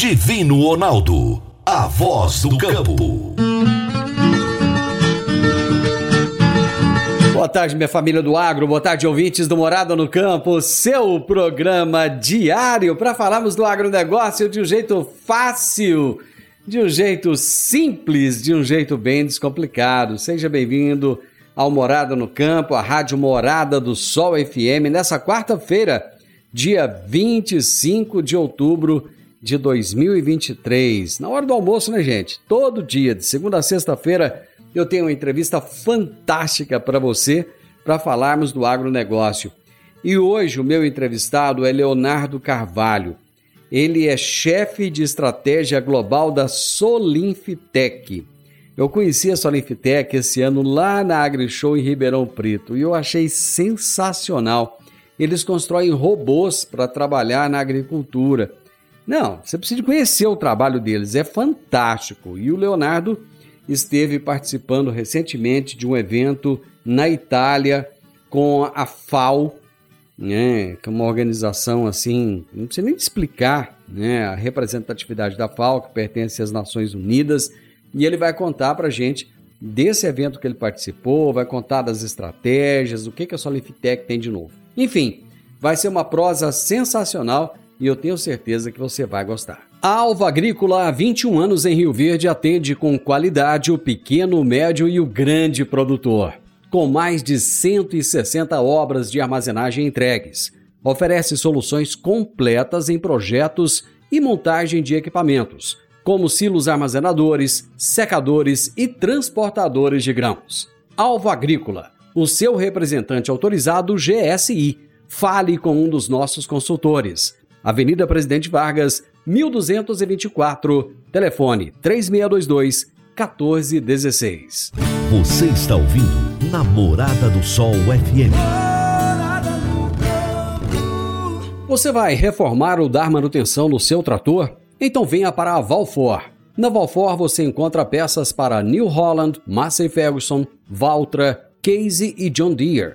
Divino Ronaldo, a voz do campo. Boa tarde, minha família do agro, boa tarde, ouvintes do Morada no Campo, seu programa diário para falarmos do agronegócio de um jeito fácil, de um jeito simples, de um jeito bem descomplicado. Seja bem-vindo ao Morada no Campo, a Rádio Morada do Sol FM, nessa quarta-feira, dia 25 de outubro de 2023. Na hora do almoço, né, gente? Todo dia, de segunda a sexta-feira eu tenho uma entrevista fantástica para você para falarmos do agronegócio. E hoje o meu entrevistado é Leonardo Carvalho. Ele é chefe de estratégia global da Solinfitec. Eu conheci a Solinfitec esse ano lá na AgriShow em Ribeirão Preto e eu achei sensacional. Eles constroem robôs para trabalhar na agricultura. Não, você precisa conhecer o trabalho deles, é fantástico. E o Leonardo esteve participando recentemente de um evento na Itália com a FAO, né, que é uma organização assim, não precisa nem explicar, né, a representatividade da FAO, que pertence às Nações Unidas, e ele vai contar para a gente desse evento que ele participou, vai contar das estratégias, o que, que a Solifitec tem de novo. Enfim, vai ser uma prosa sensacional e eu tenho certeza que você vai gostar. A Alva Agrícola há 21 anos em Rio Verde atende com qualidade o pequeno, o médio e o grande produtor. Com mais de 160 obras de armazenagem entregues, oferece soluções completas em projetos e montagem de equipamentos, como silos armazenadores, secadores e transportadores de grãos. Alva Agrícola, o seu representante autorizado GSI. Fale com um dos nossos consultores. Avenida Presidente Vargas, 1224, telefone 3622 1416. Você está ouvindo Namorada do Sol FM. Você vai reformar ou dar manutenção no seu trator? Então venha para a Valfor. Na Valfor você encontra peças para New Holland, Massey Ferguson, Valtra, Casey e John Deere.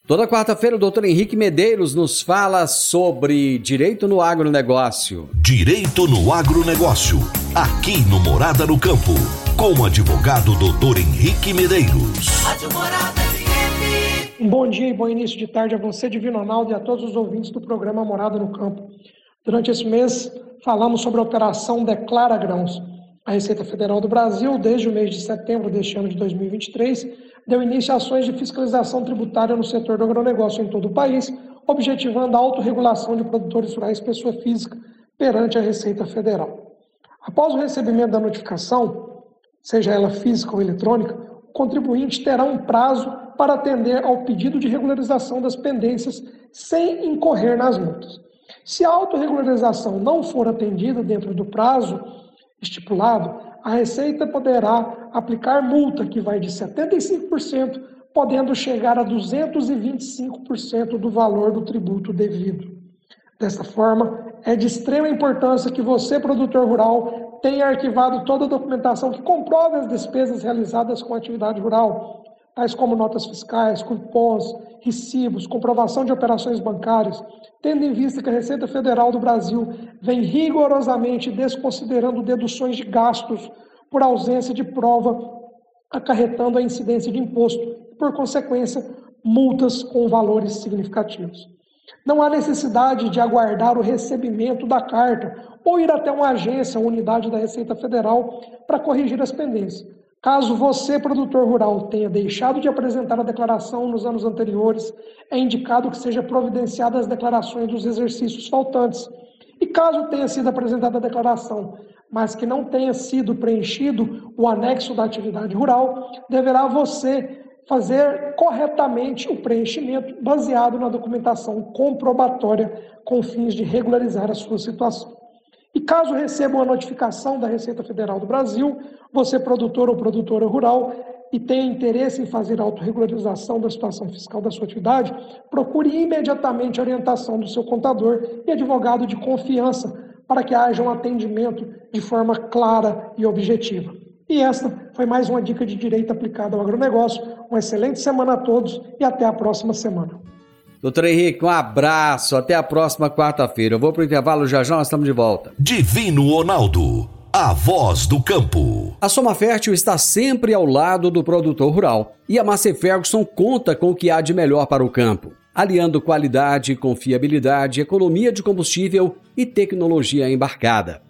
Toda quarta-feira, o doutor Henrique Medeiros nos fala sobre direito no agronegócio. Direito no agronegócio, aqui no Morada no Campo com o advogado doutor Henrique Medeiros. Um bom dia e bom início de tarde a você, Divino Ronaldo, e a todos os ouvintes do programa Morada no Campo. Durante esse mês, falamos sobre a operação Declara Grãos. A Receita Federal do Brasil, desde o mês de setembro deste ano de 2023, deu início a ações de fiscalização tributária no setor do agronegócio em todo o país, objetivando a autorregulação de produtores rurais pessoa física perante a Receita Federal. Após o recebimento da notificação, seja ela física ou eletrônica, o contribuinte terá um prazo para atender ao pedido de regularização das pendências sem incorrer nas multas. Se a autorregularização não for atendida dentro do prazo estipulado, a Receita poderá aplicar multa que vai de 75%, podendo chegar a 225% do valor do tributo devido. Dessa forma, é de extrema importância que você, produtor rural, tenha arquivado toda a documentação que comprove as despesas realizadas com a atividade rural, tais como notas fiscais, cupons, recibos, comprovação de operações bancárias, tendo em vista que a Receita Federal do Brasil vem rigorosamente desconsiderando deduções de gastos por ausência de prova, acarretando a incidência de imposto e, por consequência, multas com valores significativos. Não há necessidade de aguardar o recebimento da carta ou ir até uma agência ou unidade da Receita Federal para corrigir as pendências. Caso você, produtor rural, tenha deixado de apresentar a declaração nos anos anteriores, é indicado que seja providenciada as declarações dos exercícios faltantes. E caso tenha sido apresentada a declaração, mas que não tenha sido preenchido o anexo da atividade rural, deverá você fazer corretamente o preenchimento baseado na documentação comprobatória com fins de regularizar a sua situação. E caso receba uma notificação da Receita Federal do Brasil, você, produtor ou produtora rural, e tenha interesse em fazer autorregularização da situação fiscal da sua atividade, procure imediatamente a orientação do seu contador e advogado de confiança para que haja um atendimento de forma clara e objetiva. E esta foi mais uma dica de direito aplicado ao agronegócio. Uma excelente semana a todos e até a próxima semana. Doutor Henrique, um abraço. Até a próxima quarta-feira. Eu vou para o intervalo já já, nós estamos de volta. Divino Ronaldo, a voz do campo. A Soma Fértil está sempre ao lado do produtor rural. E a Massey Ferguson conta com o que há de melhor para o campo, aliando qualidade, confiabilidade, economia de combustível e tecnologia embarcada.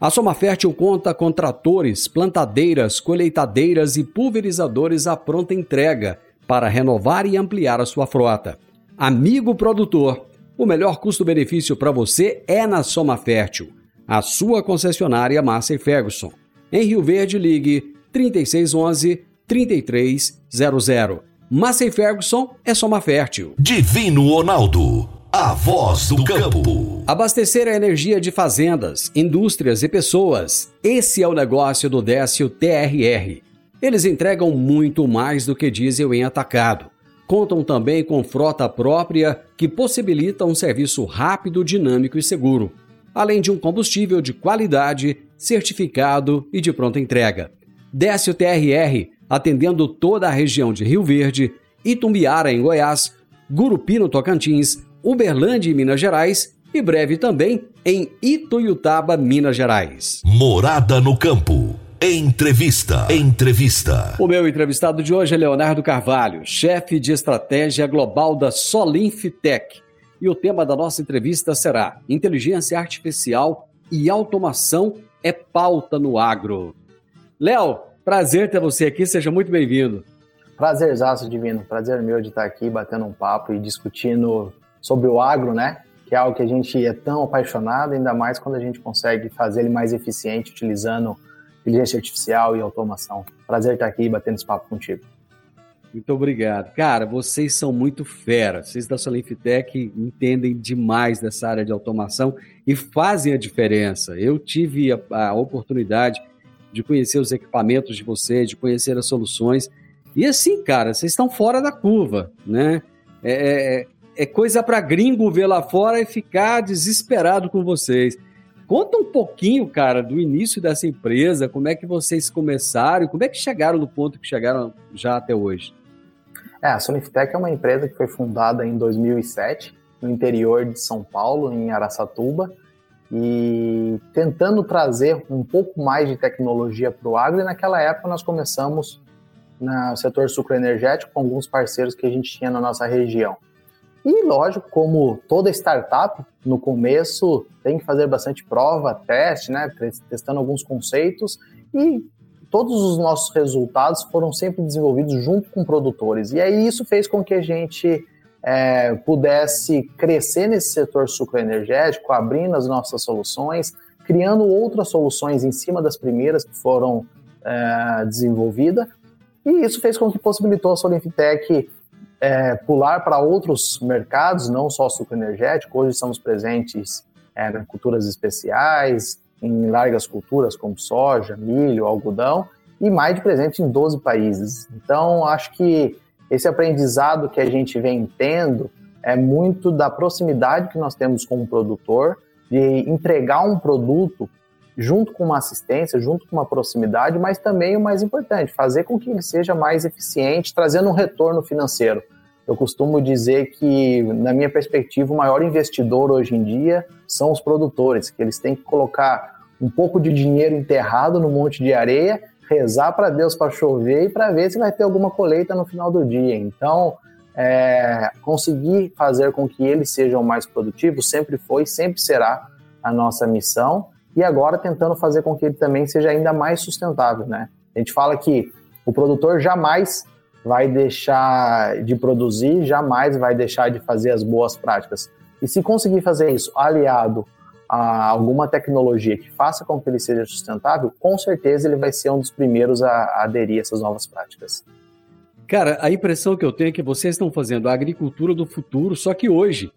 A Soma Fértil conta com tratores, plantadeiras, colheitadeiras e pulverizadores à pronta entrega para renovar e ampliar a sua frota. Amigo produtor, o melhor custo-benefício para você é na Soma Fértil, a sua concessionária Massa Ferguson. Em Rio Verde, ligue 3611 3300. Massa Ferguson é Soma Fértil. Divino Ronaldo, a voz do campo. Abastecer a energia de fazendas, indústrias e pessoas. Esse é o negócio do Décio TRR. Eles entregam muito mais do que diesel em atacado contam também com frota própria que possibilita um serviço rápido, dinâmico e seguro, além de um combustível de qualidade, certificado e de pronta entrega. Desce o TRR, atendendo toda a região de Rio Verde, Itumbiara, em Goiás, Gurupi, no Tocantins, Uberlândia, em Minas Gerais e breve também em Ituiutaba, Minas Gerais. Morada no Campo. Entrevista. Entrevista. O meu entrevistado de hoje é Leonardo Carvalho, chefe de estratégia global da Solinfitec. E o tema da nossa entrevista será Inteligência Artificial e Automação é pauta no agro. Léo, prazer ter você aqui, seja muito bem-vindo. Prazerzaço, Divino. Prazer meu de estar aqui batendo um papo e discutindo sobre o agro, né? Que é algo que a gente é tão apaixonado, ainda mais quando a gente consegue fazer ele mais eficiente utilizando inteligência artificial e automação. Prazer estar aqui batendo esse papo contigo. Muito obrigado. Cara, vocês são muito fera. Vocês da Solinfitec entendem demais dessa área de automação e fazem a diferença. Eu tive a, a oportunidade de conhecer os equipamentos de vocês, de conhecer as soluções. E assim, cara, vocês estão fora da curva, né? É, é, é coisa para gringo ver lá fora e ficar desesperado com vocês. Conta um pouquinho, cara, do início dessa empresa, como é que vocês começaram, como é que chegaram no ponto que chegaram já até hoje? É, a Soniftec é uma empresa que foi fundada em 2007, no interior de São Paulo, em Araçatuba, e tentando trazer um pouco mais de tecnologia para o agro. E naquela época nós começamos no setor sucroenergético com alguns parceiros que a gente tinha na nossa região. E lógico, como toda startup, no começo tem que fazer bastante prova, teste, né, testando alguns conceitos e todos os nossos resultados foram sempre desenvolvidos junto com produtores. E aí isso fez com que a gente é, pudesse crescer nesse setor sucroenergético, abrindo as nossas soluções, criando outras soluções em cima das primeiras que foram é, desenvolvidas. E isso fez com que possibilitou a Solinfitec é, pular para outros mercados, não só suco energético. Hoje estamos presentes é, em culturas especiais, em largas culturas como soja, milho, algodão, e mais de presente em 12 países. Então, acho que esse aprendizado que a gente vem tendo é muito da proximidade que nós temos com o produtor, de entregar um produto junto com uma assistência, junto com uma proximidade, mas também o mais importante, fazer com que ele seja mais eficiente, trazendo um retorno financeiro. Eu costumo dizer que, na minha perspectiva, o maior investidor hoje em dia são os produtores, que eles têm que colocar um pouco de dinheiro enterrado no monte de areia, rezar para Deus para chover e para ver se vai ter alguma colheita no final do dia. Então, é, conseguir fazer com que eles sejam mais produtivos sempre foi, sempre será a nossa missão e agora tentando fazer com que ele também seja ainda mais sustentável, né? A gente fala que o produtor jamais vai deixar de produzir, jamais vai deixar de fazer as boas práticas. E se conseguir fazer isso aliado a alguma tecnologia que faça com que ele seja sustentável, com certeza ele vai ser um dos primeiros a, aderir a essas novas práticas. Cara, a impressão que eu tenho é que vocês estão fazendo a agricultura do futuro, só que hoje.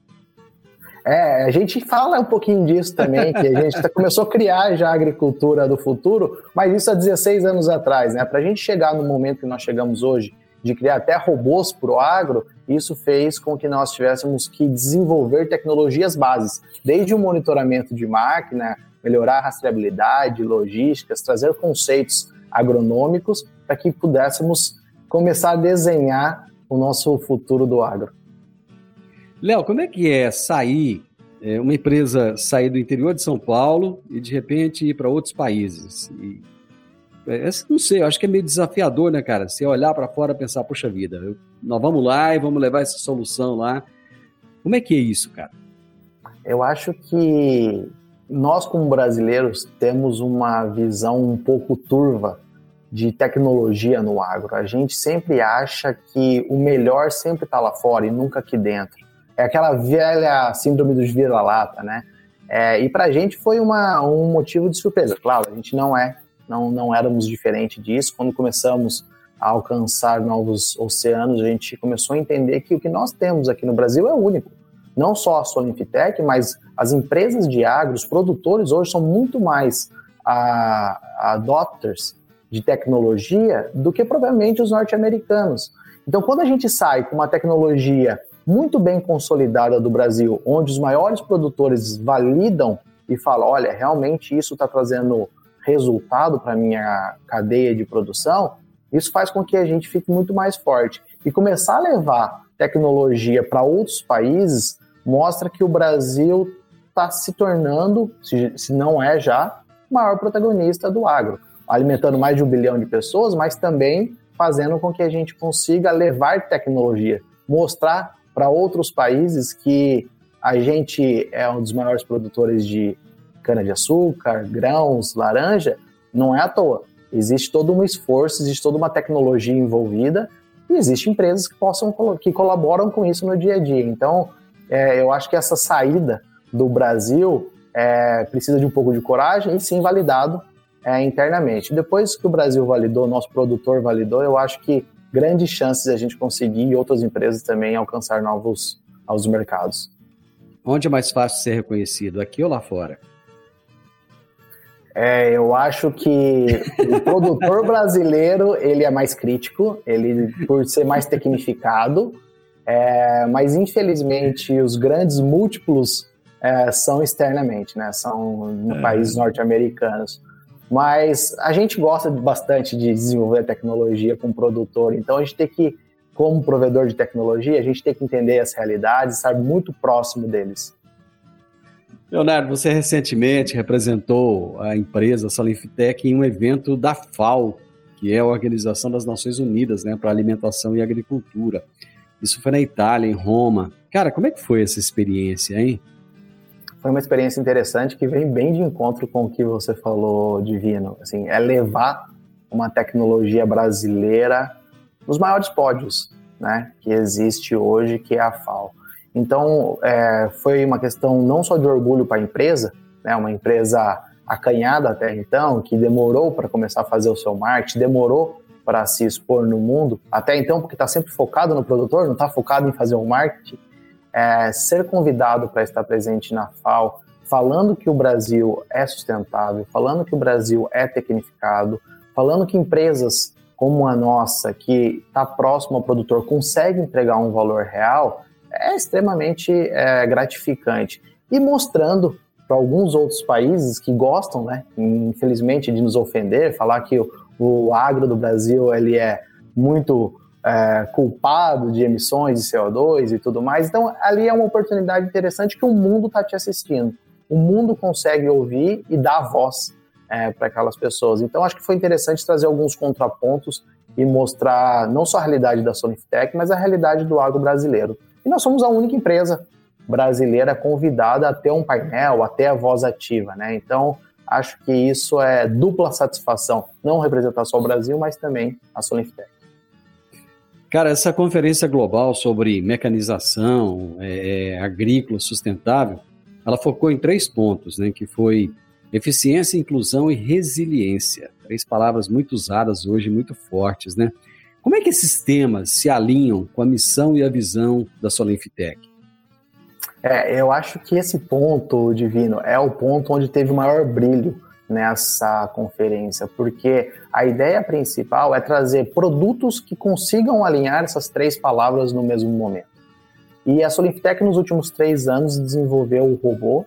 É, a gente fala um pouquinho disso também, que a gente começou a criar já a agricultura do futuro, mas isso há 16 anos atrás, né? Para a gente chegar no momento que nós chegamos hoje, de criar até robôs para o agro, isso fez com que nós tivéssemos que desenvolver tecnologias bases, desde o monitoramento de máquina, melhorar a rastreabilidade, logísticas, trazer conceitos agronômicos para que pudéssemos começar a desenhar o nosso futuro do agro. Léo, como é que é sair, é, uma empresa sair do interior de São Paulo e de repente ir para outros países? E, é, não sei, eu acho que é meio desafiador, né, cara? Você olhar para fora e pensar, poxa vida, eu, nós vamos lá e vamos levar essa solução lá. Como é que é isso, cara? Eu acho que nós, como brasileiros, temos uma visão um pouco turva de tecnologia no agro. A gente sempre acha que o melhor sempre está lá fora e nunca aqui dentro. É aquela velha síndrome dos vira-lata, né? É, e para a gente foi uma, um motivo de surpresa. Claro, a gente não é, não, não éramos diferente disso. Quando começamos a alcançar novos oceanos, a gente começou a entender que o que nós temos aqui no Brasil é único. Não só a Solinfitec, mas as empresas de agro, os produtores hoje são muito mais a, adopters de tecnologia do que provavelmente os norte-americanos. Então, quando a gente sai com uma tecnologia muito bem consolidada do Brasil, onde os maiores produtores validam e falam: olha, realmente isso está trazendo resultado para a minha cadeia de produção, isso faz com que a gente fique muito mais forte. E começar a levar tecnologia para outros países mostra que o Brasil está se tornando, se, se não é já, o maior protagonista do agro, alimentando mais de um bilhão de pessoas, mas também fazendo com que a gente consiga levar tecnologia, mostrar para outros países que a gente é um dos maiores produtores de cana-de-açúcar, grãos, laranja, não é à toa. Existe todo um esforço, existe toda uma tecnologia envolvida e existem empresas que possam que colaboram com isso no dia a dia. Então, é, eu acho que essa saída do Brasil é, precisa de um pouco de coragem e sim validado é, internamente. Depois que o Brasil validou, nosso produtor validou, eu acho que grandes chances de a gente conseguir e outras empresas também alcançar novos, novos mercados. Onde é mais fácil ser reconhecido, aqui ou lá fora? É, eu acho que o produtor brasileiro ele é mais crítico, ele por ser mais tecnificado, é, mas infelizmente os grandes múltiplos é, são externamente, né? São no é. países norte-americanos. Mas a gente gosta bastante de desenvolver tecnologia com o produtor, então a gente tem que, como provedor de tecnologia, a gente tem que entender as realidades, estar muito próximo deles. Leonardo, você recentemente representou a empresa Salinfitec em um evento da FAO, que é a Organização das Nações Unidas né, para Alimentação e Agricultura. Isso foi na Itália, em Roma. Cara, como é que foi essa experiência, hein? Foi uma experiência interessante que vem bem de encontro com o que você falou, Divino. Assim, é levar uma tecnologia brasileira nos maiores pódios né, que existe hoje, que é a FAO. Então, é, foi uma questão não só de orgulho para a empresa, né, uma empresa acanhada até então, que demorou para começar a fazer o seu marketing, demorou para se expor no mundo, até então, porque está sempre focado no produtor, não está focado em fazer o marketing, é, ser convidado para estar presente na FAO, falando que o Brasil é sustentável, falando que o Brasil é tecnificado, falando que empresas como a nossa, que está próximo ao produtor, consegue entregar um valor real, é extremamente é, gratificante. E mostrando para alguns outros países que gostam, né, infelizmente, de nos ofender, falar que o, o agro do Brasil ele é muito é, culpado de emissões de CO2 e tudo mais. Então, ali é uma oportunidade interessante que o mundo está te assistindo. O mundo consegue ouvir e dar voz é, para aquelas pessoas. Então, acho que foi interessante trazer alguns contrapontos e mostrar não só a realidade da Soniftech, mas a realidade do agro brasileiro. E nós somos a única empresa brasileira convidada a ter um painel, a ter a voz ativa, né? Então, acho que isso é dupla satisfação, não representar só o Brasil, mas também a Soniftech. Cara, essa conferência global sobre mecanização é, é, agrícola sustentável, ela focou em três pontos, né, que foi eficiência, inclusão e resiliência. Três palavras muito usadas hoje, muito fortes, né? Como é que esses temas se alinham com a missão e a visão da Solenfitec? É, eu acho que esse ponto, Divino, é o ponto onde teve o maior brilho nessa conferência, porque a ideia principal é trazer produtos que consigam alinhar essas três palavras no mesmo momento. E a Solinftec, nos últimos três anos, desenvolveu o robô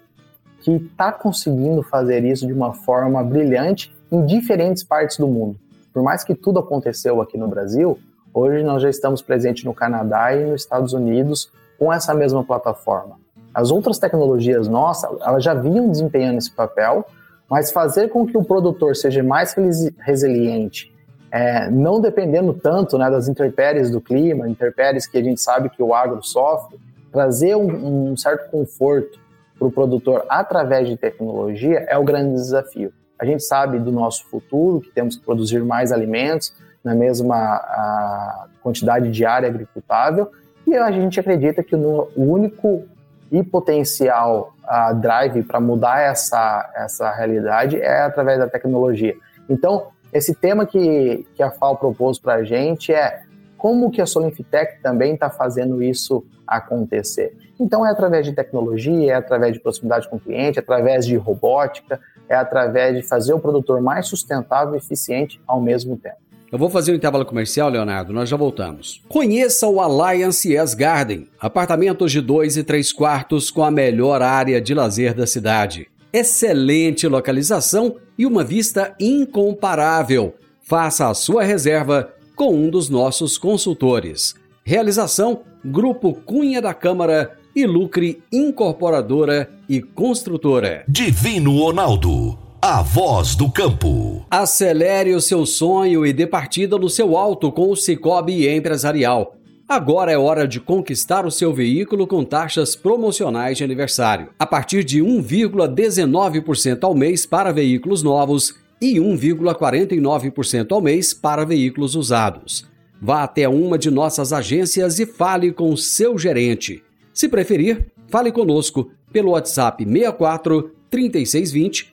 que está conseguindo fazer isso de uma forma brilhante em diferentes partes do mundo. Por mais que tudo aconteceu aqui no Brasil, hoje nós já estamos presentes no Canadá e nos Estados Unidos com essa mesma plataforma. As outras tecnologias nossas, elas já vinham desempenhando esse papel, mas fazer com que o produtor seja mais resiliente, é, não dependendo tanto né, das intempéries do clima, intempéries que a gente sabe que o agro sofre, trazer um, um certo conforto para o produtor através de tecnologia é o grande desafio. A gente sabe do nosso futuro, que temos que produzir mais alimentos na mesma quantidade diária agricultável, e a gente acredita que o único e potencial uh, drive para mudar essa, essa realidade é através da tecnologia. Então, esse tema que, que a FAO propôs para a gente é como que a Solinfitec também está fazendo isso acontecer. Então, é através de tecnologia, é através de proximidade com o cliente, é através de robótica, é através de fazer o produtor mais sustentável e eficiente ao mesmo tempo. Eu vou fazer um intervalo comercial, Leonardo, nós já voltamos. Conheça o Alliance S Garden, apartamentos de 2 e 3 quartos com a melhor área de lazer da cidade. Excelente localização e uma vista incomparável. Faça a sua reserva com um dos nossos consultores. Realização: Grupo Cunha da Câmara e Lucre Incorporadora e Construtora. Divino Ronaldo a voz do campo. Acelere o seu sonho e dê partida no seu alto com o Cicobi Empresarial. Agora é hora de conquistar o seu veículo com taxas promocionais de aniversário. A partir de 1,19% ao mês para veículos novos e 1,49% ao mês para veículos usados. Vá até uma de nossas agências e fale com o seu gerente. Se preferir, fale conosco pelo WhatsApp 64 3620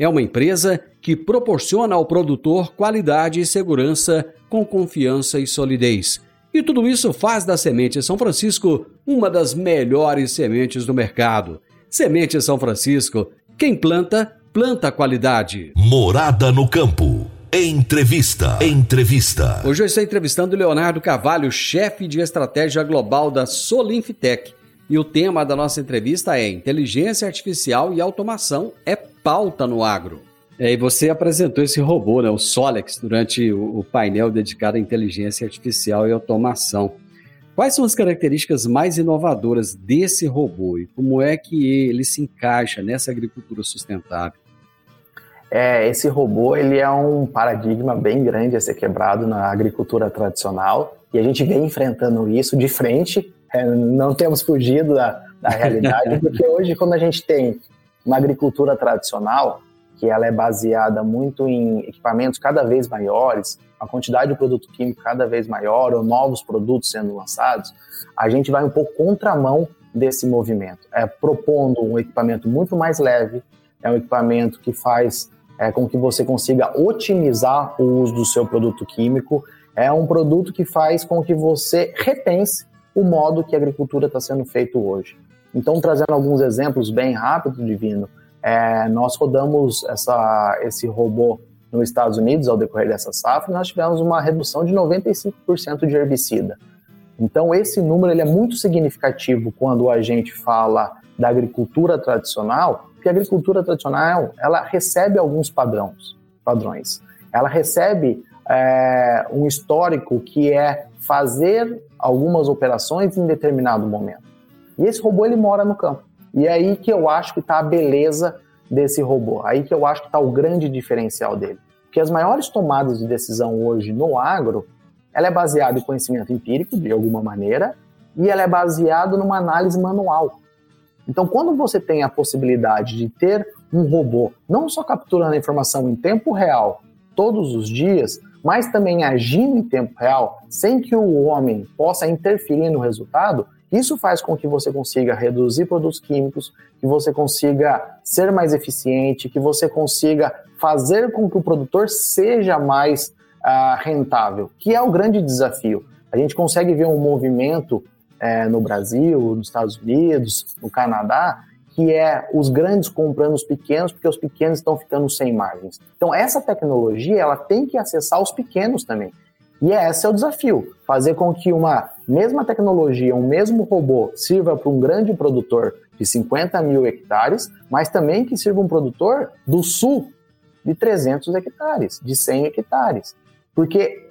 É uma empresa que proporciona ao produtor qualidade e segurança com confiança e solidez. E tudo isso faz da Semente São Francisco uma das melhores sementes do mercado. Semente São Francisco, quem planta, planta qualidade. Morada no campo. Entrevista. Entrevista. Hoje eu estou entrevistando Leonardo Carvalho, chefe de estratégia global da Solinfitec. E o tema da nossa entrevista é Inteligência Artificial e Automação é pauta no agro. É, e você apresentou esse robô, né, o Solex, durante o, o painel dedicado à inteligência artificial e automação. Quais são as características mais inovadoras desse robô e como é que ele se encaixa nessa agricultura sustentável? É, esse robô ele é um paradigma bem grande a ser quebrado na agricultura tradicional e a gente vem enfrentando isso de frente é, não temos fugido da, da realidade, porque hoje, quando a gente tem uma agricultura tradicional, que ela é baseada muito em equipamentos cada vez maiores, a quantidade de produto químico cada vez maior, ou novos produtos sendo lançados, a gente vai um pouco contramão desse movimento, é, propondo um equipamento muito mais leve, é um equipamento que faz é, com que você consiga otimizar o uso do seu produto químico, é um produto que faz com que você repense o modo que a agricultura está sendo feito hoje. Então, trazendo alguns exemplos bem rápidos, Divino, é, nós rodamos essa, esse robô nos Estados Unidos ao decorrer dessa safra nós tivemos uma redução de 95% de herbicida. Então, esse número ele é muito significativo quando a gente fala da agricultura tradicional, porque a agricultura tradicional ela recebe alguns padrões, padrões. Ela recebe é, um histórico que é fazer algumas operações em determinado momento. E esse robô ele mora no campo. E é aí que eu acho que está a beleza desse robô. Aí que eu acho que está o grande diferencial dele. Porque as maiores tomadas de decisão hoje no agro, ela é baseada em conhecimento empírico, de alguma maneira, e ela é baseada numa análise manual. Então, quando você tem a possibilidade de ter um robô não só capturando a informação em tempo real todos os dias, mas também agindo em tempo real, sem que o homem possa interferir no resultado, isso faz com que você consiga reduzir produtos químicos, que você consiga ser mais eficiente, que você consiga fazer com que o produtor seja mais uh, rentável, que é o grande desafio. A gente consegue ver um movimento é, no Brasil, nos Estados Unidos, no Canadá, que é os grandes comprando os pequenos, porque os pequenos estão ficando sem margens. Então, essa tecnologia ela tem que acessar os pequenos também. E esse é o desafio: fazer com que uma mesma tecnologia, um mesmo robô, sirva para um grande produtor de 50 mil hectares, mas também que sirva um produtor do sul de 300 hectares, de 100 hectares. Porque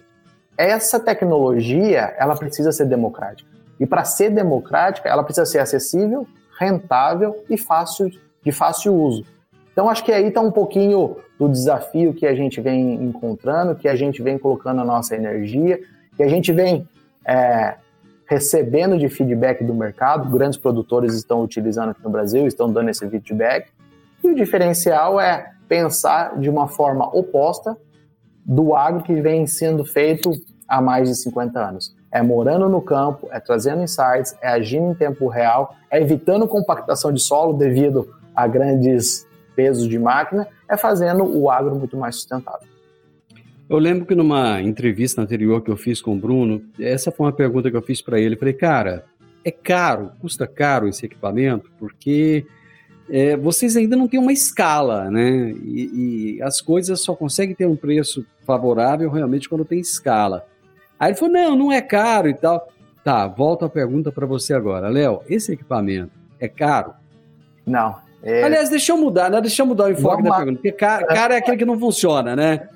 essa tecnologia ela precisa ser democrática. E para ser democrática, ela precisa ser acessível, rentável e fácil de fácil uso. Então acho que aí está um pouquinho do desafio que a gente vem encontrando, que a gente vem colocando a nossa energia, que a gente vem é, recebendo de feedback do mercado. Grandes produtores estão utilizando aqui no Brasil, estão dando esse feedback. E o diferencial é pensar de uma forma oposta do agro que vem sendo feito há mais de 50 anos. É morando no campo, é trazendo insights, é agindo em tempo real, é evitando compactação de solo devido a grandes pesos de máquina, é fazendo o agro muito mais sustentável. Eu lembro que numa entrevista anterior que eu fiz com o Bruno, essa foi uma pergunta que eu fiz para ele. falei, cara, é caro, custa caro esse equipamento, porque é, vocês ainda não têm uma escala, né? E, e, as coisas só conseguem ter um preço favorável realmente quando tem escala. Aí ele falou, não, não é caro e tal. Tá, volto a pergunta para você agora. Léo, esse equipamento é caro? Não, é... Aliás, deixa eu mudar, né? Deixa eu mudar o enfoque Vamos da pergunta. Porque cara, cara, é aquele que não funciona, né?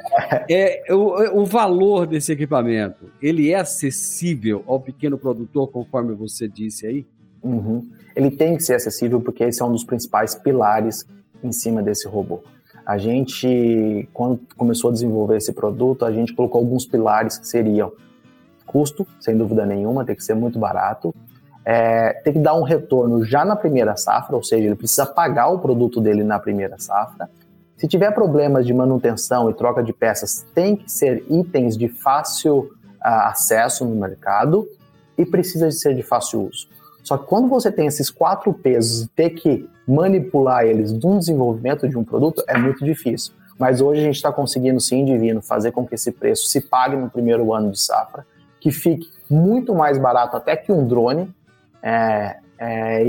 É, o, o valor desse equipamento, ele é acessível ao pequeno produtor, conforme você disse aí? Uhum. Ele tem que ser acessível porque esse é um dos principais pilares em cima desse robô. A gente, quando começou a desenvolver esse produto, a gente colocou alguns pilares que seriam custo, sem dúvida nenhuma, tem que ser muito barato, é, tem que dar um retorno já na primeira safra, ou seja, ele precisa pagar o produto dele na primeira safra. Se tiver problemas de manutenção e troca de peças, tem que ser itens de fácil uh, acesso no mercado e precisa de ser de fácil uso. Só que quando você tem esses quatro pesos e ter que manipular eles no desenvolvimento de um produto, é muito difícil. Mas hoje a gente está conseguindo, sim, divino, fazer com que esse preço se pague no primeiro ano de safra, que fique muito mais barato até que um drone, é, é,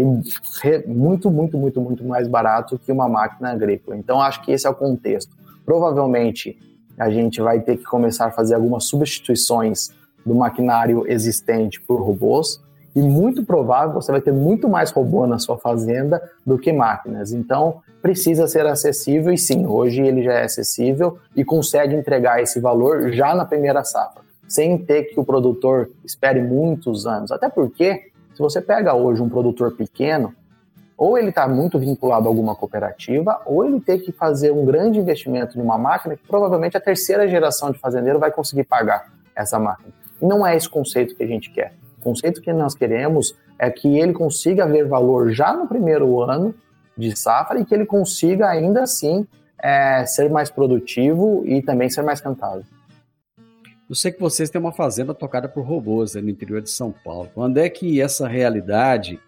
muito, muito, muito, muito mais barato que uma máquina agrícola. Então, acho que esse é o contexto. Provavelmente, a gente vai ter que começar a fazer algumas substituições do maquinário existente por robôs, e muito provável você vai ter muito mais robô na sua fazenda do que máquinas. Então, precisa ser acessível, e sim, hoje ele já é acessível e consegue entregar esse valor já na primeira safra, sem ter que o produtor espere muitos anos. Até porque se você pega hoje um produtor pequeno, ou ele está muito vinculado a alguma cooperativa, ou ele tem que fazer um grande investimento numa máquina que provavelmente a terceira geração de fazendeiro vai conseguir pagar essa máquina. E não é esse conceito que a gente quer. O conceito que nós queremos é que ele consiga ver valor já no primeiro ano de safra e que ele consiga ainda assim é, ser mais produtivo e também ser mais rentável. Eu sei que vocês têm uma fazenda tocada por robôs né, no interior de São Paulo. Quando é que essa realidade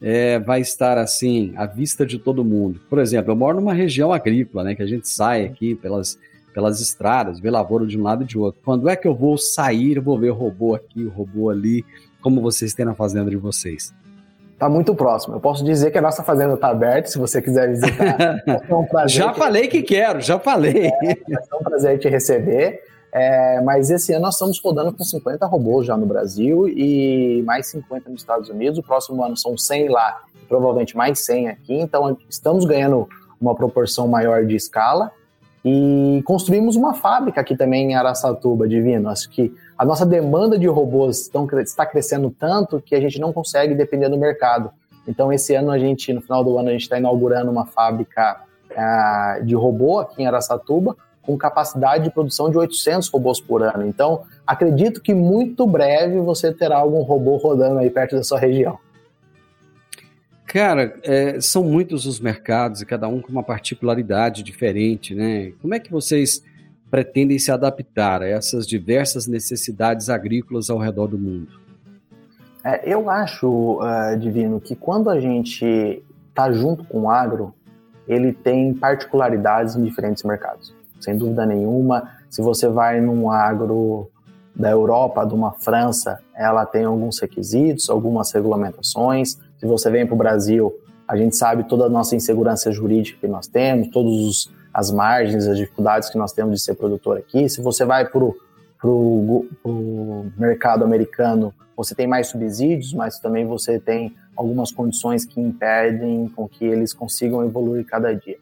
é, vai estar assim à vista de todo mundo? Por exemplo, eu moro numa região agrícola, né, que a gente sai aqui pelas, pelas estradas, vê lavoura de um lado e de outro. Quando é que eu vou sair, vou ver o robô aqui, o robô ali, como vocês têm na fazenda de vocês? Está muito próximo. Eu posso dizer que a nossa fazenda está aberta, se você quiser visitar. É um já falei que quero, já falei. É, é um prazer te receber. É, mas esse ano nós estamos rodando com 50 robôs já no Brasil e mais 50 nos Estados Unidos. O próximo ano são 100 lá, provavelmente mais 100 aqui. Então estamos ganhando uma proporção maior de escala e construímos uma fábrica aqui também em Araçatuba, Divino. Acho que a nossa demanda de robôs está crescendo tanto que a gente não consegue depender do mercado. Então esse ano a gente, no final do ano, a gente está inaugurando uma fábrica uh, de robô aqui em Araçatuba com capacidade de produção de 800 robôs por ano. Então, acredito que muito breve você terá algum robô rodando aí perto da sua região. Cara, é, são muitos os mercados e cada um com uma particularidade diferente, né? Como é que vocês pretendem se adaptar a essas diversas necessidades agrícolas ao redor do mundo? É, eu acho, uh, Divino, que quando a gente está junto com o agro, ele tem particularidades em diferentes mercados. Sem dúvida nenhuma, se você vai num agro da Europa, de uma França, ela tem alguns requisitos, algumas regulamentações. Se você vem para o Brasil, a gente sabe toda a nossa insegurança jurídica que nós temos, todas as margens, as dificuldades que nós temos de ser produtor aqui. Se você vai para o mercado americano, você tem mais subsídios, mas também você tem algumas condições que impedem com que eles consigam evoluir cada dia.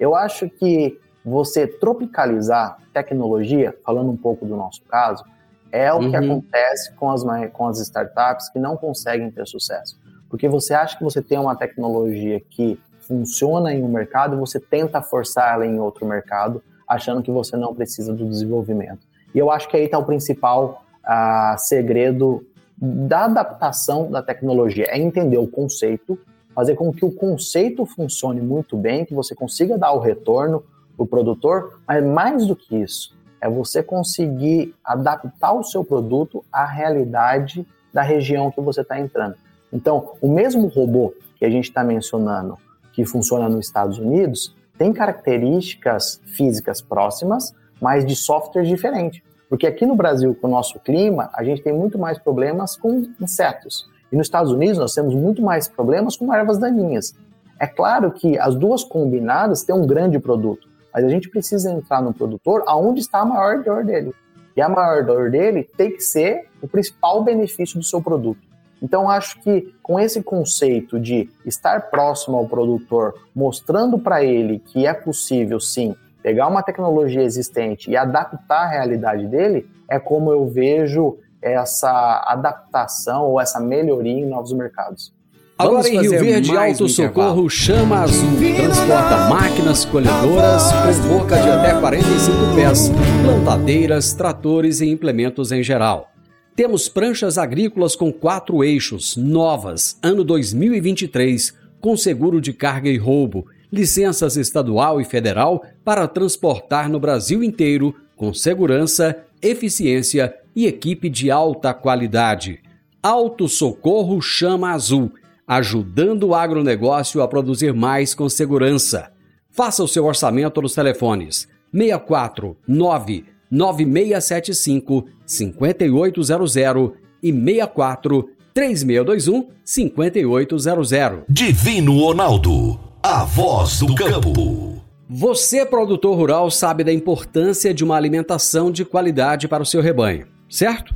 Eu acho que você tropicalizar tecnologia, falando um pouco do nosso caso, é o uhum. que acontece com as, com as startups que não conseguem ter sucesso. Porque você acha que você tem uma tecnologia que funciona em um mercado e você tenta forçar ela em outro mercado, achando que você não precisa do desenvolvimento. E eu acho que aí está o principal uh, segredo da adaptação da tecnologia, é entender o conceito, fazer com que o conceito funcione muito bem, que você consiga dar o retorno o produtor, mas mais do que isso, é você conseguir adaptar o seu produto à realidade da região que você está entrando. Então, o mesmo robô que a gente está mencionando, que funciona nos Estados Unidos, tem características físicas próximas, mas de software diferente. Porque aqui no Brasil, com o nosso clima, a gente tem muito mais problemas com insetos. E nos Estados Unidos, nós temos muito mais problemas com ervas daninhas. É claro que as duas combinadas têm um grande produto, mas a gente precisa entrar no produtor aonde está a maior dor dele. E a maior dor dele tem que ser o principal benefício do seu produto. Então, acho que com esse conceito de estar próximo ao produtor, mostrando para ele que é possível sim pegar uma tecnologia existente e adaptar a realidade dele, é como eu vejo essa adaptação ou essa melhoria em novos mercados. Agora em Rio Verde, Alto Socorro Chama Azul transporta máquinas colhedoras com boca de até 45 pés, plantadeiras, tratores e implementos em geral. Temos pranchas agrícolas com quatro eixos, novas, ano 2023, com seguro de carga e roubo, licenças estadual e federal para transportar no Brasil inteiro com segurança, eficiência e equipe de alta qualidade. Alto Socorro Chama Azul ajudando o agronegócio a produzir mais com segurança. Faça o seu orçamento nos telefones 64 9 9675 5800 e 64 3621 5800. Divino Ronaldo, a voz do campo. Você, produtor rural, sabe da importância de uma alimentação de qualidade para o seu rebanho, certo?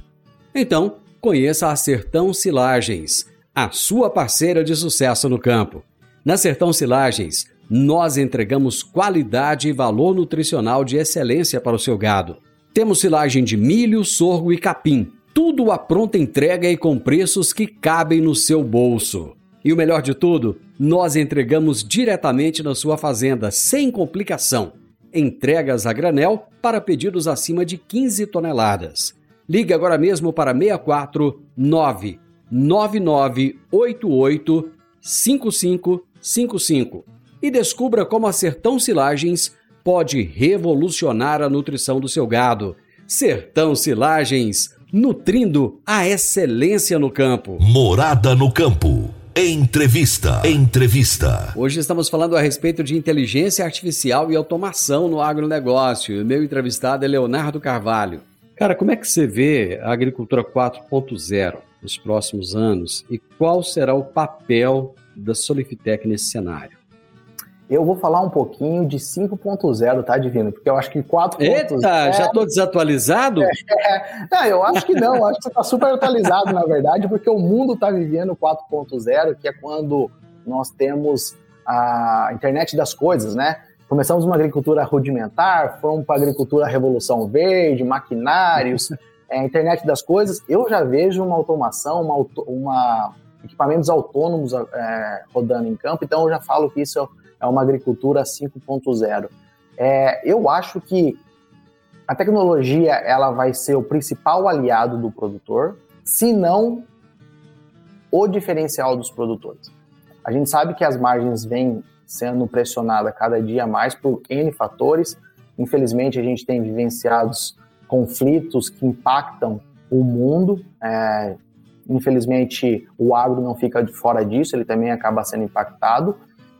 Então, conheça a Sertão Silagens a sua parceira de sucesso no campo. Na Sertão Silagens, nós entregamos qualidade e valor nutricional de excelência para o seu gado. Temos silagem de milho, sorgo e capim, tudo à pronta entrega e com preços que cabem no seu bolso. E o melhor de tudo, nós entregamos diretamente na sua fazenda, sem complicação. Entregas a granel para pedidos acima de 15 toneladas. Ligue agora mesmo para 649 9988 5555 e descubra como a Sertão Silagens pode revolucionar a nutrição do seu gado. Sertão Silagens, nutrindo a excelência no campo. Morada no campo. Entrevista. Entrevista. Hoje estamos falando a respeito de inteligência artificial e automação no agronegócio. O meu entrevistado é Leonardo Carvalho. Cara, como é que você vê a agricultura 4.0? Nos próximos anos e qual será o papel da Solifitec nesse cenário? Eu vou falar um pouquinho de 5.0, tá, Divino? Porque eu acho que 4.0... Eita, já estou desatualizado? É, não, eu acho que não. acho que você está super atualizado, na verdade, porque o mundo está vivendo 4.0, que é quando nós temos a internet das coisas, né? Começamos uma agricultura rudimentar, fomos para a agricultura revolução verde, maquinários, é, internet das coisas, eu já vejo uma automação, uma, uma equipamentos autônomos é, rodando em campo, então eu já falo que isso é uma agricultura 5.0. É, eu acho que a tecnologia ela vai ser o principal aliado do produtor, se não o diferencial dos produtores. A gente sabe que as margens vêm sendo pressionadas cada dia mais por N fatores. Infelizmente, a gente tem vivenciados conflitos que impactam o mundo. É, infelizmente, o agro não fica de fora disso, ele também acaba sendo impactado.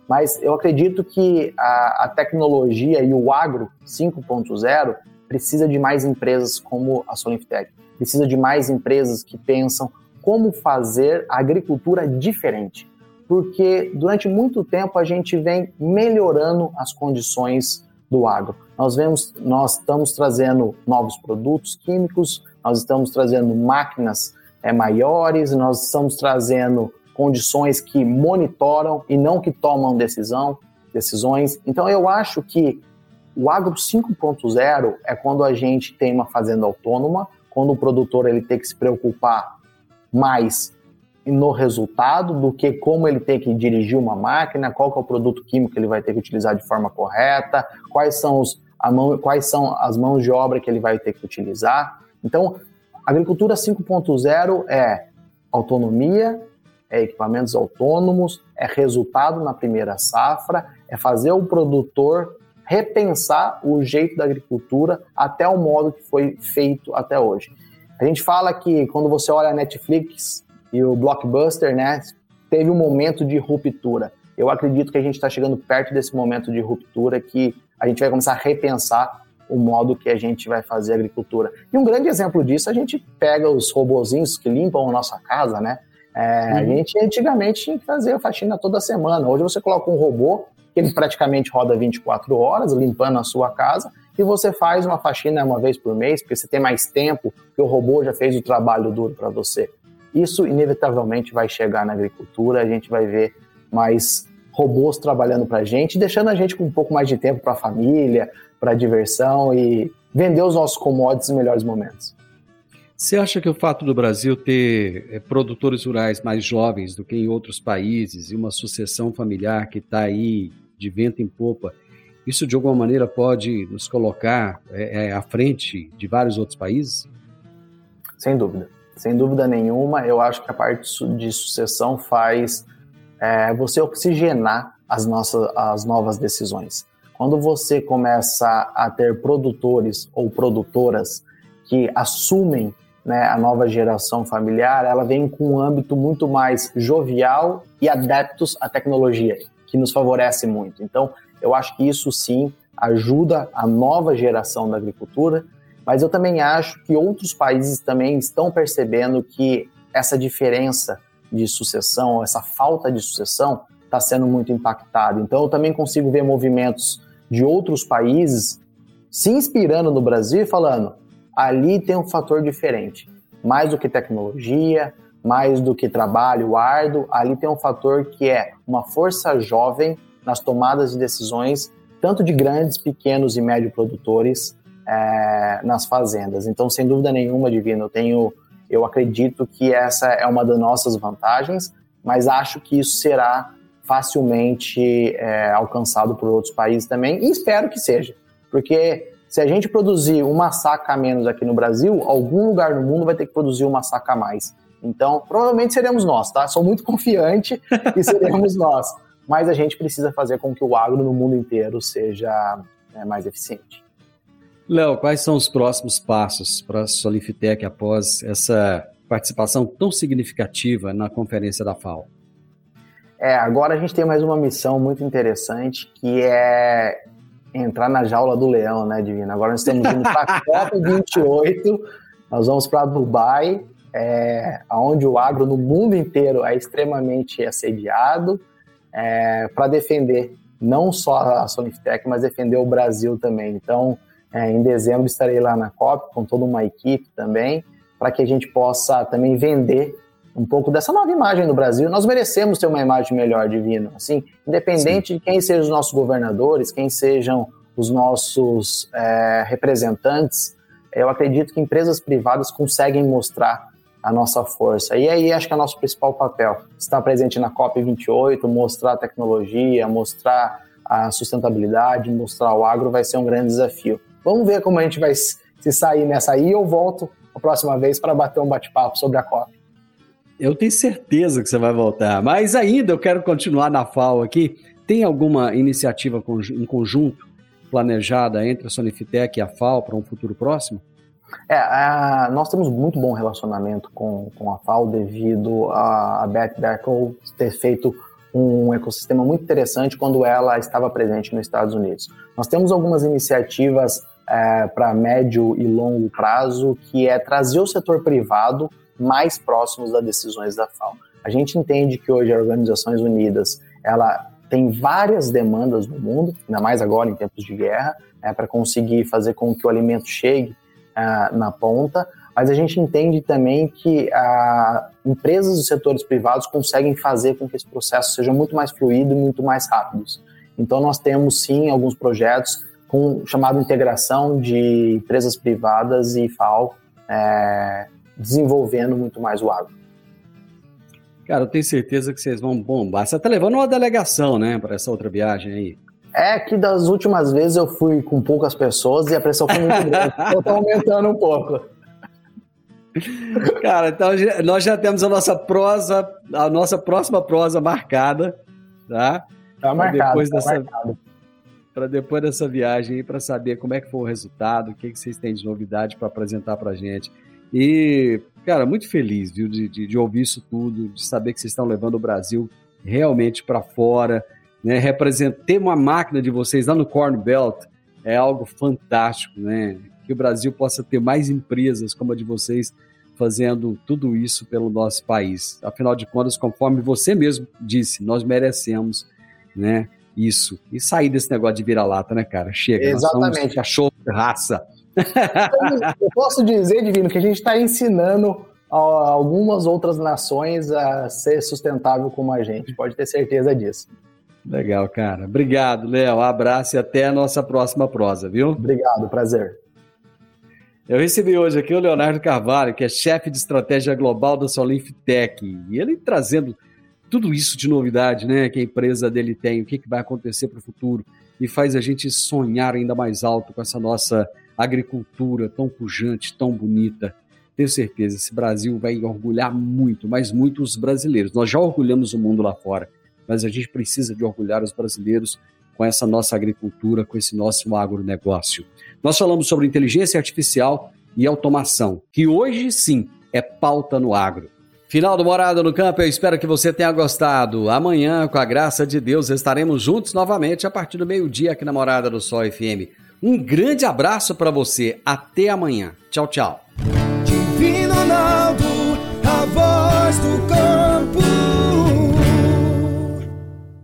Mas eu acredito que a, a tecnologia e o agro 5.0 precisa de mais empresas como a Solinftec, precisa de mais empresas que pensam como fazer a agricultura diferente. Porque durante muito tempo a gente vem melhorando as condições do agro. Nós vemos, nós estamos trazendo novos produtos químicos, nós estamos trazendo máquinas é, maiores, nós estamos trazendo condições que monitoram e não que tomam decisão, decisões. Então eu acho que o agro 5.0 é quando a gente tem uma fazenda autônoma, quando o produtor ele tem que se preocupar mais no resultado do que como ele tem que dirigir uma máquina, qual é o produto químico que ele vai ter que utilizar de forma correta, quais são, os, mão, quais são as mãos de obra que ele vai ter que utilizar. Então, agricultura 5.0 é autonomia, é equipamentos autônomos, é resultado na primeira safra, é fazer o produtor repensar o jeito da agricultura até o modo que foi feito até hoje. A gente fala que quando você olha a Netflix e o Blockbuster, né, teve um momento de ruptura. Eu acredito que a gente está chegando perto desse momento de ruptura que a gente vai começar a repensar o modo que a gente vai fazer a agricultura. E um grande exemplo disso, a gente pega os robozinhos que limpam a nossa casa, né? É, uhum. A gente antigamente tinha que fazer a faxina toda semana. Hoje você coloca um robô que ele praticamente roda 24 horas limpando a sua casa e você faz uma faxina uma vez por mês, porque você tem mais tempo, que o robô já fez o trabalho duro para você. Isso inevitavelmente vai chegar na agricultura, a gente vai ver mais robôs trabalhando para a gente, deixando a gente com um pouco mais de tempo para a família, para diversão e vender os nossos commodities em melhores momentos. Você acha que o fato do Brasil ter é, produtores rurais mais jovens do que em outros países e uma sucessão familiar que está aí de vento em popa, isso de alguma maneira pode nos colocar é, à frente de vários outros países? Sem dúvida, sem dúvida nenhuma. Eu acho que a parte de sucessão faz é, você oxigenar as nossas as novas decisões. Quando você começa a ter produtores ou produtoras que assumem né, a nova geração familiar, ela vem com um âmbito muito mais jovial e adeptos à tecnologia que nos favorece muito. Então, eu acho que isso sim ajuda a nova geração da agricultura, mas eu também acho que outros países também estão percebendo que essa diferença de sucessão, essa falta de sucessão, está sendo muito impactada. Então, eu também consigo ver movimentos de outros países se inspirando no Brasil e falando: ali tem um fator diferente. Mais do que tecnologia, mais do que trabalho árduo, ali tem um fator que é uma força jovem nas tomadas de decisões, tanto de grandes, pequenos e médio produtores é, nas fazendas. Então, sem dúvida nenhuma, Divino, eu tenho, eu acredito que essa é uma das nossas vantagens, mas acho que isso será facilmente é, alcançado por outros países também, e espero que seja, porque se a gente produzir uma saca a menos aqui no Brasil, algum lugar no mundo vai ter que produzir uma saca a mais. Então, provavelmente seremos nós, tá? Sou muito confiante que seremos nós. Mas a gente precisa fazer com que o agro no mundo inteiro seja é, mais eficiente. Léo, quais são os próximos passos para a Solifitec após essa participação tão significativa na conferência da FAO? É, agora a gente tem mais uma missão muito interessante que é entrar na jaula do leão, né, Divino? Agora nós estamos indo para a Copa 28, nós vamos para Dubai é, onde o agro no mundo inteiro é extremamente assediado, é, para defender não só a Soniftec, mas defender o Brasil também. Então, é, em dezembro estarei lá na COP com toda uma equipe também, para que a gente possa também vender um pouco dessa nova imagem do Brasil. Nós merecemos ter uma imagem melhor, Divino. Assim, independente Sim. de quem sejam os nossos governadores, quem sejam os nossos é, representantes, eu acredito que empresas privadas conseguem mostrar a nossa força. E aí acho que é o nosso principal papel, estar presente na COP28, mostrar a tecnologia, mostrar a sustentabilidade, mostrar o agro vai ser um grande desafio. Vamos ver como a gente vai se sair nessa aí. Eu volto a próxima vez para bater um bate-papo sobre a COP. Eu tenho certeza que você vai voltar. Mas ainda eu quero continuar na FAO aqui. Tem alguma iniciativa em conjunto planejada entre a Sonifitec e a FAO para um futuro próximo? É, a, nós temos muito bom relacionamento com, com a FAO devido a, a Beth Berkel ter feito um ecossistema muito interessante quando ela estava presente nos Estados Unidos. Nós temos algumas iniciativas é, para médio e longo prazo que é trazer o setor privado mais próximos das decisões da FAO. A gente entende que hoje as Organizações Unidas ela tem várias demandas no mundo, ainda mais agora em tempos de guerra, é, para conseguir fazer com que o alimento chegue uh, na ponta, mas a gente entende também que uh, empresas e setores privados conseguem fazer com que esse processo seja muito mais fluido e muito mais rápido. Então nós temos sim alguns projetos com chamado integração de empresas privadas e FAO é, desenvolvendo muito mais o agro. Cara, eu tenho certeza que vocês vão bombar. Você tá levando uma delegação, né, para essa outra viagem aí? É que das últimas vezes eu fui com poucas pessoas e a pressão foi muito grande. eu tô aumentando um pouco. Cara, então nós já temos a nossa prosa, a nossa próxima prosa marcada, tá? Tá marcado. Depois tá dessa, marcado. Para depois dessa viagem para saber como é que foi o resultado, o que, que vocês têm de novidade para apresentar para gente. E, cara, muito feliz, viu, de, de, de ouvir isso tudo, de saber que vocês estão levando o Brasil realmente para fora, né, representar, uma máquina de vocês lá no Corn Belt é algo fantástico, né? Que o Brasil possa ter mais empresas como a de vocês fazendo tudo isso pelo nosso país. Afinal de contas, conforme você mesmo disse, nós merecemos, né? Isso. E sair desse negócio de vira-lata, né, cara? Chega. Exatamente. cachorro de raça. Eu posso dizer, Divino, que a gente está ensinando algumas outras nações a ser sustentável como a gente. Pode ter certeza disso. Legal, cara. Obrigado, Léo. abraço e até a nossa próxima prosa, viu? Obrigado, prazer. Eu recebi hoje aqui o Leonardo Carvalho, que é chefe de estratégia global da Solinf Tech, e ele trazendo tudo isso de novidade, né, que a empresa dele tem, o que, que vai acontecer para o futuro, e faz a gente sonhar ainda mais alto com essa nossa agricultura tão pujante, tão bonita. Tenho certeza, esse Brasil vai orgulhar muito, mas muito os brasileiros. Nós já orgulhamos o mundo lá fora, mas a gente precisa de orgulhar os brasileiros com essa nossa agricultura, com esse nosso agronegócio. Nós falamos sobre inteligência artificial e automação, que hoje sim é pauta no agro. Final do Morada no Campo, eu espero que você tenha gostado. Amanhã, com a graça de Deus, estaremos juntos novamente a partir do meio-dia aqui na Morada do Sol FM. Um grande abraço para você. Até amanhã. Tchau, tchau.